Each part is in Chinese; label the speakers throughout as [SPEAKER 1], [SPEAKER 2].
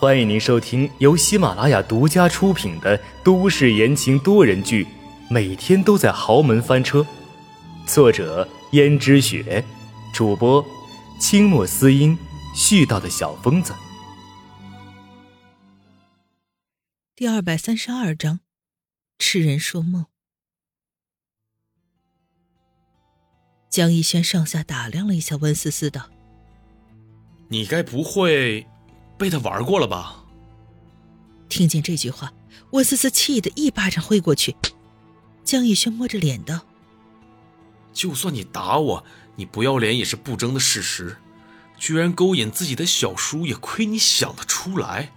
[SPEAKER 1] 欢迎您收听由喜马拉雅独家出品的都市言情多人剧《每天都在豪门翻车》，作者：胭脂雪，主播：清墨思音，絮叨的小疯子。
[SPEAKER 2] 第二百三十二章，痴人说梦。江逸轩上下打量了一下温思思，道：“
[SPEAKER 3] 你该不会被他玩过了吧？”
[SPEAKER 2] 听见这句话，我思思气得一巴掌挥过去。江逸轩摸着脸道：“
[SPEAKER 3] 就算你打我，你不要脸也是不争的事实。居然勾引自己的小叔，也亏你想得出来。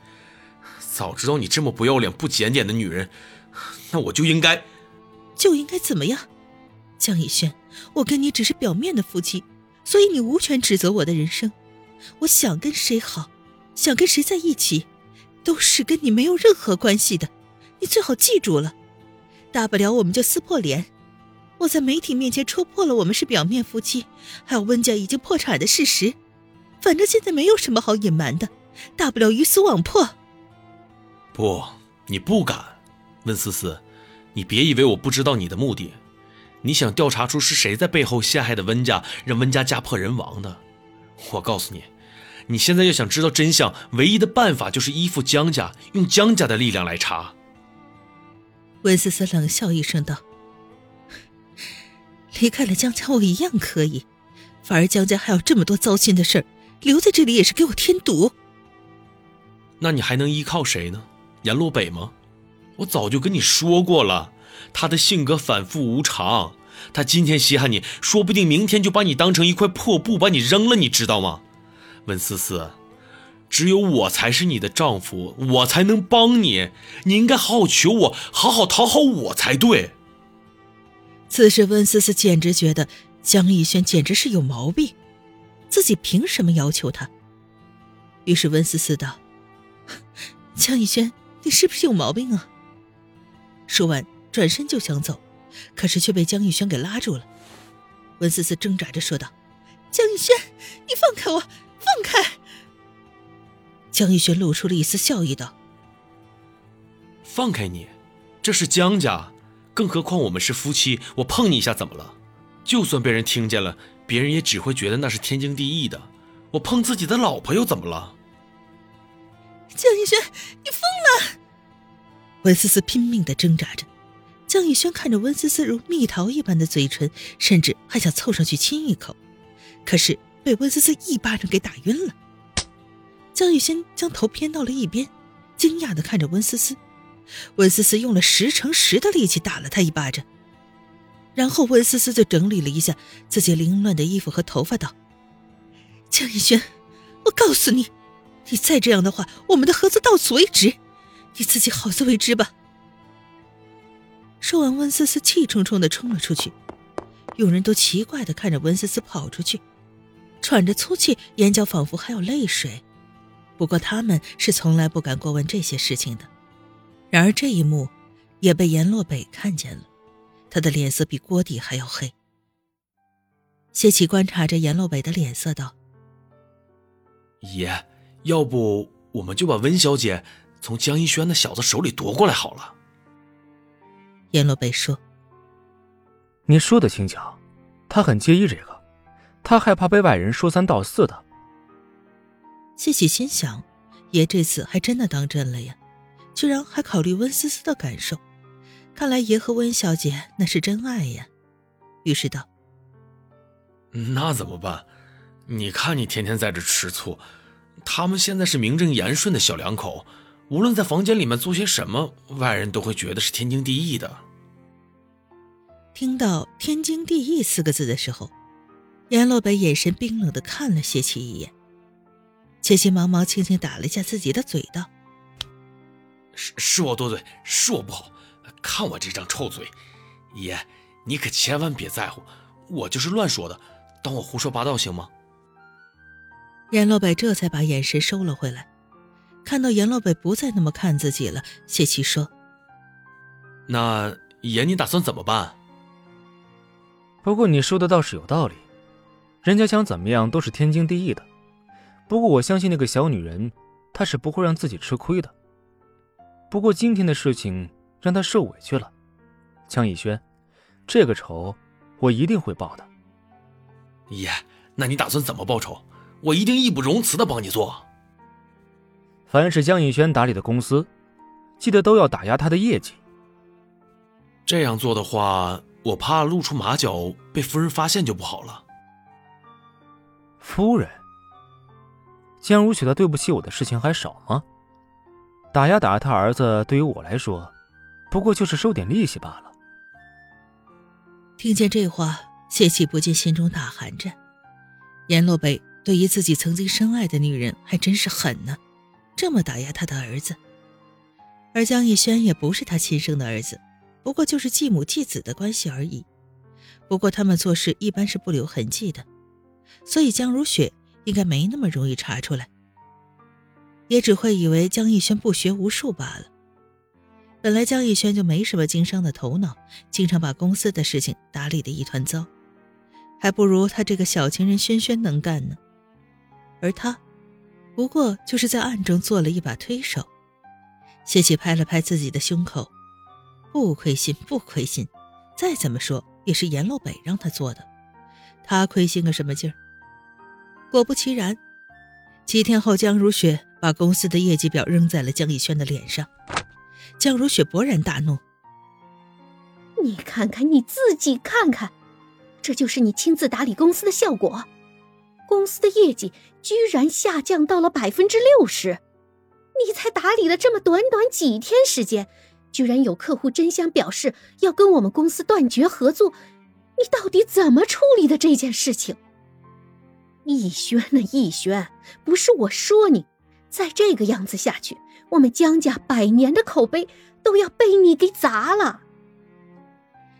[SPEAKER 3] 早知道你这么不要脸、不检点的女人，那我就应该……
[SPEAKER 2] 就应该怎么样？”江逸轩，我跟你只是表面的夫妻，所以你无权指责我的人生。我想跟谁好，想跟谁在一起，都是跟你没有任何关系的。你最好记住了。大不了我们就撕破脸，我在媒体面前戳破了我们是表面夫妻，还有温家已经破产的事实。反正现在没有什么好隐瞒的，大不了鱼死网破。
[SPEAKER 3] 不，你不敢，温思思，你别以为我不知道你的目的。你想调查出是谁在背后陷害的温家，让温家家破人亡的？我告诉你，你现在要想知道真相，唯一的办法就是依附江家，用江家的力量来查。
[SPEAKER 2] 温思思冷笑一声道：“离开了江家，我一样可以。反而江家还有这么多糟心的事儿，留在这里也是给我添堵。
[SPEAKER 3] 那你还能依靠谁呢？阎洛北吗？我早就跟你说过了。”他的性格反复无常，他今天稀罕你，说不定明天就把你当成一块破布把你扔了，你知道吗？温思思，只有我才是你的丈夫，我才能帮你，你应该好好求我，好好讨好我才对。
[SPEAKER 2] 此时，温思思简直觉得江逸轩简直是有毛病，自己凭什么要求他？于是温思思道：“江逸轩，你是不是有毛病啊？”说完。转身就想走，可是却被江逸轩给拉住了。温思思挣扎着说道：“江逸轩，你放开我，放开！”江逸轩露出了一丝笑意道：“
[SPEAKER 3] 放开你，这是江家，更何况我们是夫妻，我碰你一下怎么了？就算被人听见了，别人也只会觉得那是天经地义的。我碰自己的老婆又怎么了？”
[SPEAKER 2] 江逸轩，你疯了！温思思拼命的挣扎着。江逸轩看着温思思如蜜桃一般的嘴唇，甚至还想凑上去亲一口，可是被温思思一巴掌给打晕了。江雨轩将头偏到了一边，惊讶的看着温思思。温思思用了十乘十的力气打了他一巴掌，然后温思思就整理了一下自己凌乱的衣服和头发，道：“江雨轩，我告诉你，你再这样的话，我们的合作到此为止，你自己好自为之吧。”说完，温思思气冲冲的冲了出去，佣人都奇怪的看着温思思跑出去，喘着粗气，眼角仿佛还有泪水。不过他们是从来不敢过问这些事情的。然而这一幕也被阎洛北看见了，他的脸色比锅底还要黑。谢启观察着阎洛北的脸色，道：“
[SPEAKER 3] 爷，要不我们就把温小姐从江一轩那小子手里夺过来好了。”
[SPEAKER 2] 阎洛北说：“
[SPEAKER 1] 你说的轻巧，他很介意这个，他害怕被外人说三道四的。”
[SPEAKER 2] 谢喜心想，爷这次还真的当真了呀，居然还考虑温思思的感受，看来爷和温小姐那是真爱呀。于是道：“
[SPEAKER 3] 那怎么办？你看你天天在这吃醋，他们现在是名正言顺的小两口。”无论在房间里面做些什么，外人都会觉得是天经地义的。
[SPEAKER 2] 听到“天经地义”四个字的时候，阎洛北眼神冰冷的看了谢奇一眼。谢奇忙忙轻轻打了一下自己的嘴，道：“
[SPEAKER 3] 是是我多嘴，是我不好。看我这张臭嘴，爷，你可千万别在乎，我就是乱说的，当我胡说八道行吗？”
[SPEAKER 2] 阎洛北这才把眼神收了回来。看到阎洛北不再那么看自己了，谢奇说：“
[SPEAKER 3] 那爷，你打算怎么办？”
[SPEAKER 1] 不过你说的倒是有道理，人家想怎么样都是天经地义的。不过我相信那个小女人
[SPEAKER 4] 她是不会让自己吃亏的。不过今天的事情让她受委屈了，江逸轩，这个仇我一定会报的。
[SPEAKER 3] 爷，那你打算怎么报仇？我一定义不容辞的帮你做。
[SPEAKER 4] 凡是江逸轩打理的公司，记得都要打压他的业绩。
[SPEAKER 3] 这样做的话，我怕露出马脚被夫人发现就不好了。
[SPEAKER 4] 夫人，江如雪的对不起我的事情还少吗？打压打压他儿子，对于我来说，不过就是收点利息罢了。
[SPEAKER 2] 听见这话，谢启不禁心中大寒着。阎洛北对于自己曾经深爱的女人，还真是狠呢，这么打压他的儿子。而江逸轩也不是他亲生的儿子，不过就是继母继子的关系而已。不过他们做事一般是不留痕迹的。所以江如雪应该没那么容易查出来，也只会以为江逸轩不学无术罢了。本来江逸轩就没什么经商的头脑，经常把公司的事情打理的一团糟，还不如他这个小情人轩轩能干呢。而他，不过就是在暗中做了一把推手。谢启拍了拍自己的胸口，不亏心，不亏心，再怎么说也是阎洛北让他做的，他亏心个什么劲儿？果不其然，几天后，江如雪把公司的业绩表扔在了江逸轩的脸上。江如雪勃然大怒：“
[SPEAKER 5] 你看看你自己看看，这就是你亲自打理公司的效果。公司的业绩居然下降到了百分之六十，你才打理了这么短短几天时间，居然有客户争相表示要跟我们公司断绝合作，你到底怎么处理的这件事情？”逸轩呢？逸轩，不是我说你，再这个样子下去，我们江家百年的口碑都要被你给砸了。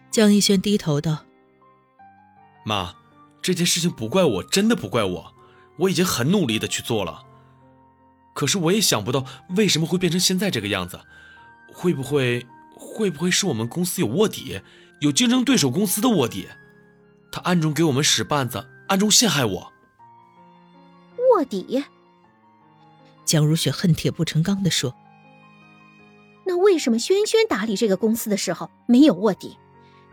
[SPEAKER 2] 江逸轩低头道：“
[SPEAKER 3] 妈，这件事情不怪我，真的不怪我，我已经很努力的去做了。可是我也想不到为什么会变成现在这个样子，会不会，会不会是我们公司有卧底，有竞争对手公司的卧底，他暗中给我们使绊子，暗中陷害我。”
[SPEAKER 5] 卧底，
[SPEAKER 2] 江如雪恨铁不成钢的说：“
[SPEAKER 5] 那为什么轩轩打理这个公司的时候没有卧底，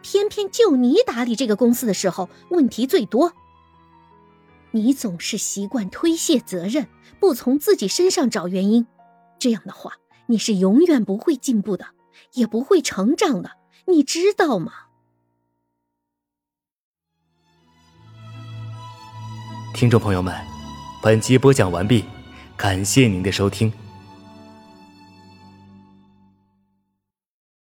[SPEAKER 5] 偏偏就你打理这个公司的时候问题最多？你总是习惯推卸责任，不从自己身上找原因，这样的话，你是永远不会进步的，也不会成长的，你知道吗？”
[SPEAKER 1] 听众朋友们。本集播讲完毕，感谢您的收听。